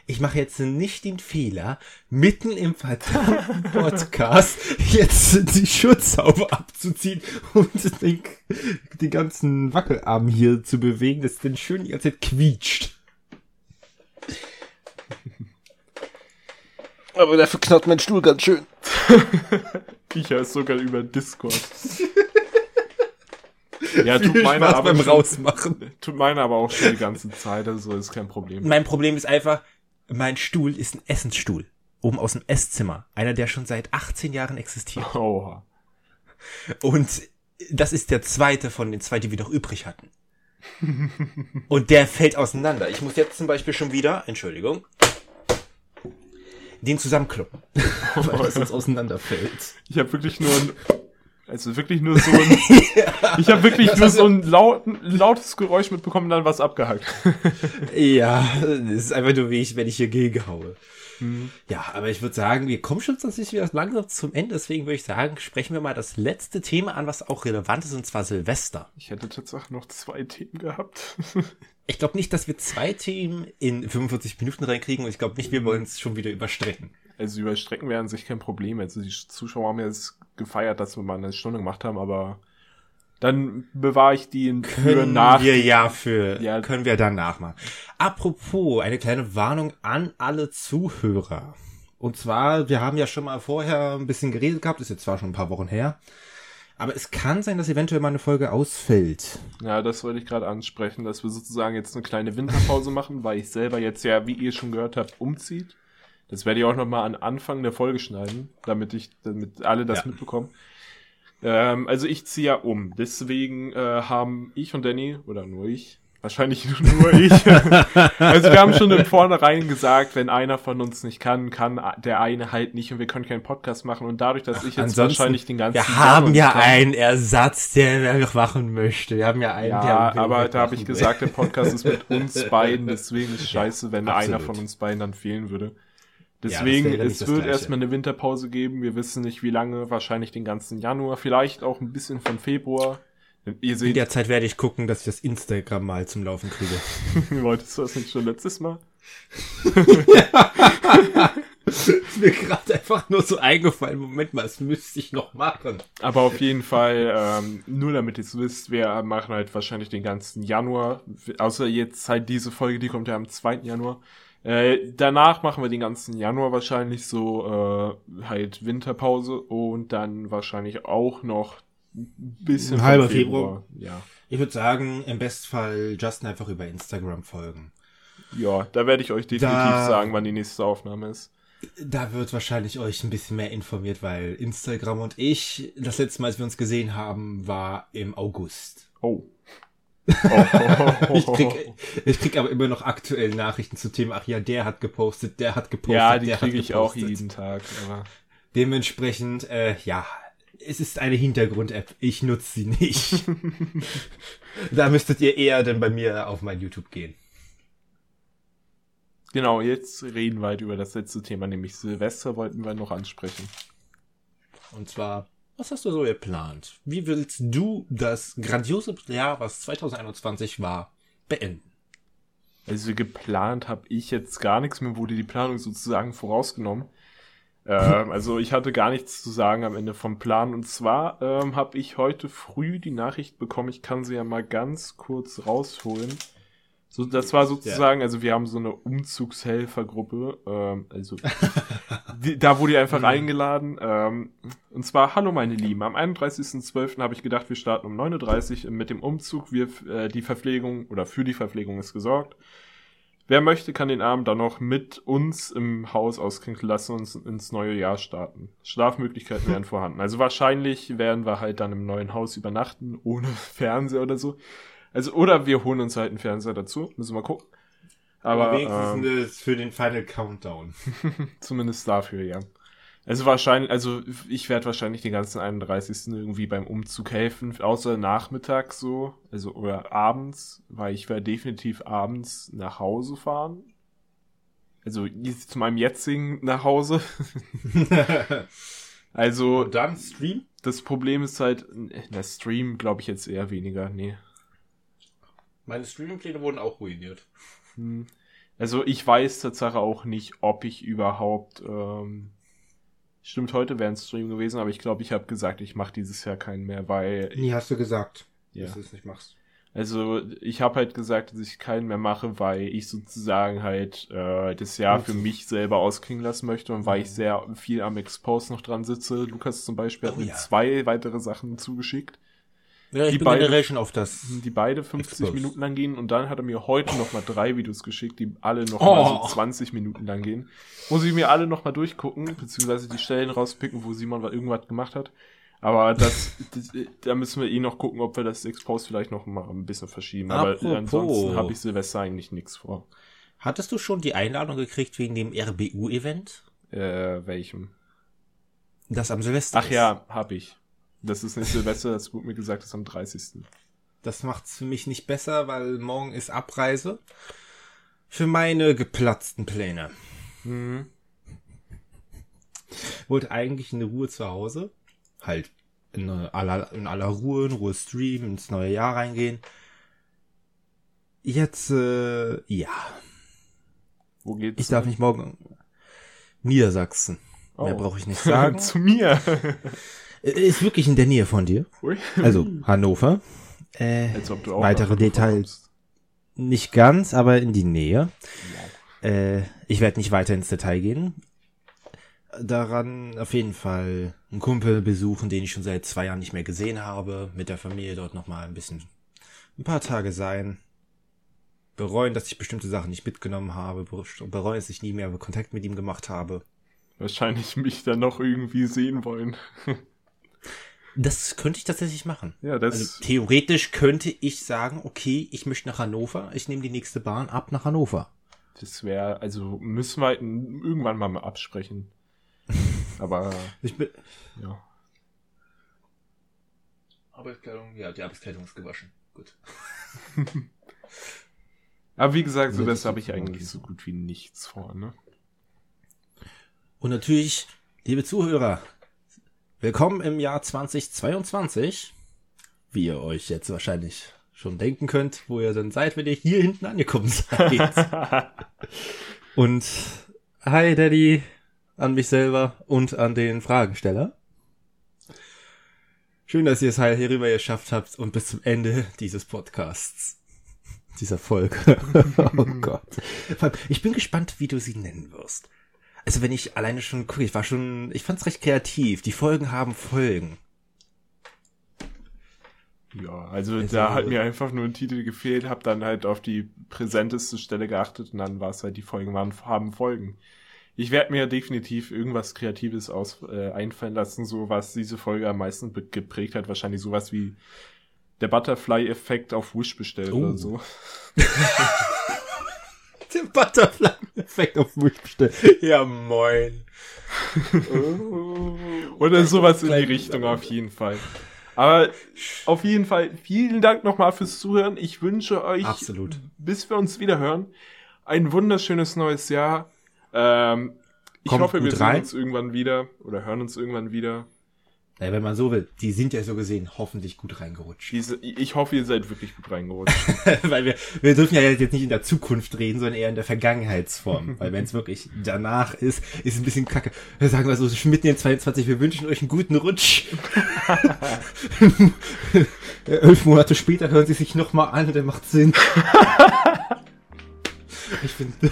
Ich mache jetzt nicht den Fehler, mitten im verdammten Podcast jetzt die Schutzhaube abzuziehen und den, den ganzen Wackelarm hier zu bewegen, das dann schön die ganze Zeit quietscht. Aber dafür knarrt mein Stuhl ganz schön. Ich höre es sogar über Discord. ja, tut Viel meine Spaß aber beim schon, Rausmachen. Tut meine aber auch schon die ganze Zeit, also ist kein Problem. Mein Problem ist einfach, mein Stuhl ist ein Essensstuhl. Oben aus dem Esszimmer. Einer, der schon seit 18 Jahren existiert. Oha. Und das ist der zweite von den zwei, die wir noch übrig hatten. Und der fällt auseinander. Ich muss jetzt zum Beispiel schon wieder, Entschuldigung, den zusammenkloppen. Weil das sonst auseinanderfällt. Ich habe wirklich nur ein, also wirklich nur so ein, ich habe wirklich nur so ein lauten, lautes Geräusch mitbekommen, dann was abgehackt. Ja, das ist einfach nur wie ich, wenn ich hier gegenhaue. Ja, aber ich würde sagen, wir kommen schon tatsächlich wieder langsam zum Ende. Deswegen würde ich sagen, sprechen wir mal das letzte Thema an, was auch relevant ist, und zwar Silvester. Ich hätte tatsächlich noch zwei Themen gehabt. Ich glaube nicht, dass wir zwei Themen in 45 Minuten reinkriegen und ich glaube nicht, wir wollen es schon wieder überstrecken. Also überstrecken wäre an sich kein Problem. Also die Zuschauer haben jetzt gefeiert, dass wir mal eine Stunde gemacht haben, aber dann bewahre ich die für Können nach. wir ja für, Ja. können wir danach machen. Apropos, eine kleine Warnung an alle Zuhörer. Und zwar, wir haben ja schon mal vorher ein bisschen geredet gehabt, ist jetzt zwar schon ein paar Wochen her, aber es kann sein, dass eventuell mal eine Folge ausfällt. Ja, das wollte ich gerade ansprechen, dass wir sozusagen jetzt eine kleine Winterpause machen, weil ich selber jetzt ja, wie ihr schon gehört habt, umzieht. Das werde ich auch nochmal an Anfang der Folge schneiden, damit ich, damit alle das Ja. mitbekommen. Ähm, also ich ziehe ja um. Deswegen äh, haben ich und Danny, oder nur ich, wahrscheinlich nur ich, also wir haben schon im Vornherein gesagt, wenn einer von uns nicht kann, kann der eine halt nicht und wir können keinen Podcast machen. Und dadurch, dass ich jetzt wahrscheinlich den ganzen Wir haben ja kann- einen Ersatz, der noch machen möchte. Wir haben ja einen, Ja, aber da habe ich gesagt, der Podcast ist mit uns beiden, deswegen ist scheiße, wenn einer absolut. von uns beiden dann fehlen würde. Deswegen, nicht es wird erstmal eine Winterpause geben. Wir wissen nicht, wie lange, wahrscheinlich den ganzen Januar, vielleicht auch ein bisschen von Februar. Ihr In seht, der Zeit werde ich gucken, dass ich das Instagram mal zum Laufen kriege. wolltest du das nicht schon letztes Mal? ist mir gerade einfach nur so eingefallen. Moment mal, das müsste ich noch machen. Aber auf jeden Fall, ähm, nur damit ihr es wisst, wir machen halt wahrscheinlich den ganzen Januar, außer jetzt halt diese Folge, die kommt ja am 2. Januar. Äh, danach machen wir den ganzen Januar wahrscheinlich so äh, halt Winterpause und dann wahrscheinlich auch noch ein bisschen Ein halber Februar. Ja. Ich würde sagen, im Bestfall Justin einfach über Instagram folgen. ja, da werde ich euch definitiv Da- sagen, wann die nächste Aufnahme ist. Da wird wahrscheinlich euch ein bisschen mehr informiert, weil Instagram und ich, das letzte Mal, als wir uns gesehen haben, war im August. Oh. Oh. Ich krieg, ich krieg aber immer noch aktuell Nachrichten zu Themen, ach ja, der hat gepostet, der hat gepostet, ja, die der hat kriege ich auch jeden Tag. Aber Dementsprechend, äh, ja, es ist eine Hintergrund-App. Ich nutze sie nicht. da müsstet ihr eher dann bei mir auf mein YouTube gehen. genau, jetzt reden wir halt über das letzte Thema, nämlich Silvester wollten wir noch ansprechen. Und zwar, was hast du so geplant? Wie willst du das grandiose Jahr, was 2021 war, beenden? Also geplant habe ich jetzt gar nichts, mir wurde die Planung sozusagen vorausgenommen. ähm, also ich hatte gar nichts zu sagen am Ende vom Plan. Und zwar ähm, habe ich heute früh die Nachricht bekommen, ich kann sie ja mal ganz kurz rausholen. So, das war sozusagen, also wir haben so eine Umzugshelfergruppe, ähm, also die, da wurde ich einfach eingeladen. Ähm, und zwar, hallo meine Lieben, am 31.12. habe ich gedacht, wir starten um 9.30 Uhr mit dem Umzug. Wir, äh, die Verpflegung oder für die Verpflegung ist gesorgt. Wer möchte, kann den Abend dann noch mit uns im Haus ausklinken lassen und ins- ins neue Jahr starten. Schlafmöglichkeiten wären vorhanden. Also wahrscheinlich werden wir halt dann im neuen Haus übernachten, ohne Fernseher oder so. Also, oder wir holen uns halt einen Fernseher dazu. Müssen wir mal gucken. Aber ähm, es für den Final Countdown. Zumindest dafür, ja. Also wahrscheinlich, also ich werde wahrscheinlich den ganzen 31. irgendwie beim Umzug helfen, außer nachmittags so, also oder abends, weil ich werde definitiv abends nach Hause fahren. Also zu meinem jetzigen nach Hause. Also Und dann Stream? das Problem ist halt, der Stream glaube ich jetzt eher weniger, nee. Meine Streaming-Pläne wurden auch ruiniert. Hm. Also ich weiß Tatsache auch nicht, ob ich überhaupt. Ähm, stimmt, heute wäre ein Stream gewesen, aber ich glaube, ich habe gesagt, ich mache dieses Jahr keinen mehr, weil. Nie hast du gesagt, Ja. dass du es nicht machst. Also ich habe halt gesagt, dass ich keinen mehr mache, weil ich sozusagen halt äh, das Jahr für mich selber ausklingen lassen möchte und weil ich sehr viel am Expose noch dran sitze. Lukas zum Beispiel hat Oh mir ja. zwei weitere Sachen zugeschickt. Ja, Die beide- Generation auf das. die beide 50 Exposed. Minuten lang gehen und dann hat er mir heute noch mal drei Videos geschickt, die alle noch Oh. so 20 Minuten lang gehen. Muss ich mir alle noch mal durchgucken, beziehungsweise die Stellen rauspicken, wo Simon wa- irgendwas gemacht hat. Aber das, da müssen wir eh noch gucken, ob wir das Expose vielleicht noch mal ein bisschen verschieben. Aber Apropos. ansonsten habe ich Silvester eigentlich nichts vor. Hattest du schon die Einladung gekriegt wegen dem RBU-Event? Äh, welchem? Das am Silvester Ach ja, habe ich. Das ist nicht Silvester, das wurde mir gesagt, das ist am 30. Das macht's für mich nicht besser, weil morgen ist Abreise. Für meine geplatzten Pläne. Mhm. Wollte eigentlich in Ruhe zu Hause. Halt in aller, in aller Ruhe, in Ruhe streamen, ins neue Jahr reingehen. Jetzt, äh, ja. Wo geht's? Ich darf nicht morgen. Niedersachsen. Mehr Oh. brauche ich nicht sagen. Zu mir. Äh, Ist wirklich in der Nähe von dir. Ui. Also Hannover. Äh, Als ob du auch weitere Details nicht ganz, aber in die Nähe. Äh, ich werde nicht weiter ins Detail gehen. Daran auf jeden Fall einen Kumpel besuchen, den ich schon seit zwei Jahren nicht mehr gesehen habe. Mit der Familie dort nochmal ein bisschen, ein paar Tage sein. bereuen, dass ich bestimmte Sachen nicht mitgenommen habe, bereuen, dass ich nie mehr Kontakt mit ihm gemacht habe. Wahrscheinlich mich dann noch irgendwie sehen wollen. Das könnte ich tatsächlich machen. Ja, das. Also, theoretisch könnte ich sagen, okay, ich möchte nach Hannover, ich nehme die nächste Bahn ab nach Hannover. Das wäre, also müssen wir irgendwann mal absprechen. Aber. Ich bin. Ja. Arbeitskleidung, ja, die Arbeitskleidung ist gewaschen. Gut. Aber wie gesagt, Silvester habe ich eigentlich so gut wie nichts vor, ne? Und natürlich, liebe Zuhörer, willkommen im Jahr 2022. Wie ihr euch jetzt wahrscheinlich schon denken könnt, wo ihr dann seid, wenn ihr hier hinten angekommen seid. und hi Daddy an mich selber und an den Fragensteller. Schön, dass ihr es halt hierüber geschafft habt und bis zum Ende dieses Podcasts. Dieser Folge. oh Gott. Ich bin gespannt, wie du sie nennen wirst. Also wenn ich alleine schon gucke, ich war schon, ich fand's recht kreativ. Die Folgen haben Folgen. Ja, also, also da hat mir einfach nur ein Titel gefehlt, hab dann halt auf die präsenteste Stelle geachtet und dann war es halt, die Folgen waren, haben Folgen. Ich werde mir definitiv irgendwas Kreatives aus, äh, einfallen lassen, so was diese Folge am meisten geprägt hat. Wahrscheinlich sowas wie der Butterfly-Effekt auf Wish bestellt oh. oder so. der Butterfly-Effekt auf Wish bestellt. Ja, moin. oder sowas in die Richtung auf jeden Fall. Aber auf jeden Fall vielen Dank nochmal fürs Zuhören. Ich wünsche euch, Absolut. bis wir uns wieder hören, ein wunderschönes neues Jahr. Ähm, ich Kommt hoffe, wir sehen rein. uns irgendwann wieder oder hören uns irgendwann wieder. Ja, wenn man so will, die sind ja so gesehen hoffentlich gut reingerutscht. Diese, ich hoffe, ihr seid wirklich gut reingerutscht. Weil wir, wir dürfen ja jetzt nicht in der Zukunft reden, sondern eher in der Vergangenheitsform. Weil wenn es wirklich danach ist, ist es ein bisschen kacke. Wir sagen wir so, mitten in 22, wir wünschen euch einen guten Rutsch. Elf Monate später hören sie sich nochmal an und der macht Sinn. ich finde...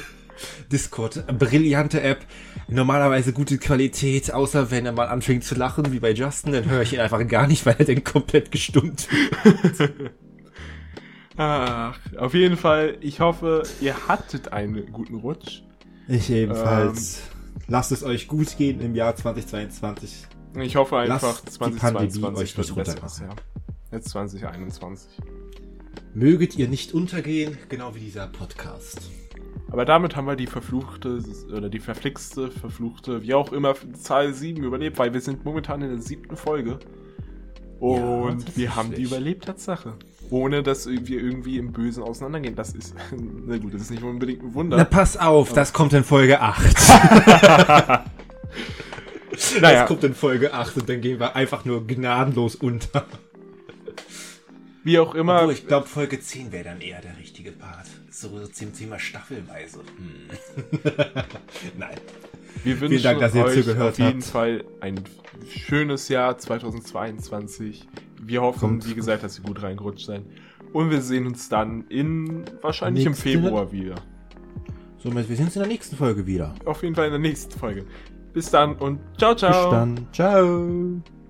Discord, brillante App, normalerweise gute Qualität, außer wenn er mal anfängt zu lachen, wie bei Justin, dann höre ich ihn einfach gar nicht, weil er dann komplett gestummt wird. Ach, auf jeden Fall, ich hoffe, ihr hattet einen guten Rutsch. Ich ebenfalls. Ähm, Lasst es euch gut gehen im Jahr 2022. Ich hoffe einfach, Lasst 2022 wird besseres Jahr. Jetzt 2021. Möget ihr nicht untergehen, genau wie dieser Podcast. Aber damit haben wir die verfluchte oder die verflixte, verfluchte, wie auch immer, Zahl 7 überlebt, weil wir sind momentan in der siebten Folge. Und ja, wir haben die überlebt, Tatsache. Ohne dass wir irgendwie im Bösen auseinandergehen. Das ist, na gut, das ist nicht unbedingt ein Wunder. Na, pass auf, Aber das kommt in Folge 8. naja. Das kommt in Folge 8 und dann gehen wir einfach nur gnadenlos unter. Wie auch immer. Obwohl, ich glaube, Folge 10 wäre dann eher der richtige Part. So zum Thema staffelweise. Hm. Nein. Wir wünschen Vielen Dank, dass ihr euch zugehört auf jeden habt. Fall ein schönes Jahr 2022. Wir hoffen, Kommt. wie gesagt, dass ihr gut reingerutscht seid. Und wir sehen uns dann in wahrscheinlich Nächste im Februar wieder. Somit, wir sehen uns in der nächsten Folge wieder. Auf jeden Fall in der nächsten Folge. Bis dann und ciao, ciao. Bis dann. Ciao.